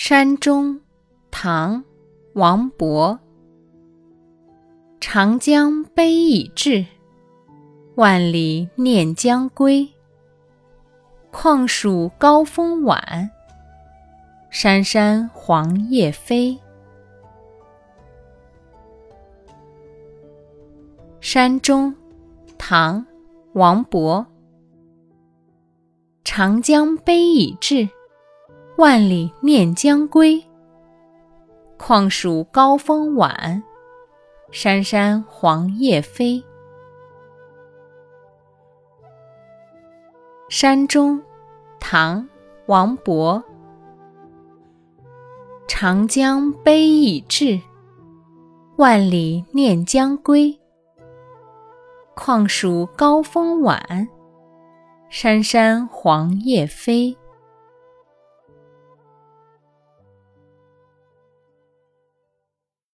山中，唐·王勃。长江悲已滞，万里念将归。况属高风晚，山山黄叶飞。山中，唐·王勃。长江悲已滞。万里念将归，况属高风晚，山山黄叶飞。山中，唐·王勃。长江悲已滞，万里念将归。况属高风晚，山山黄叶飞。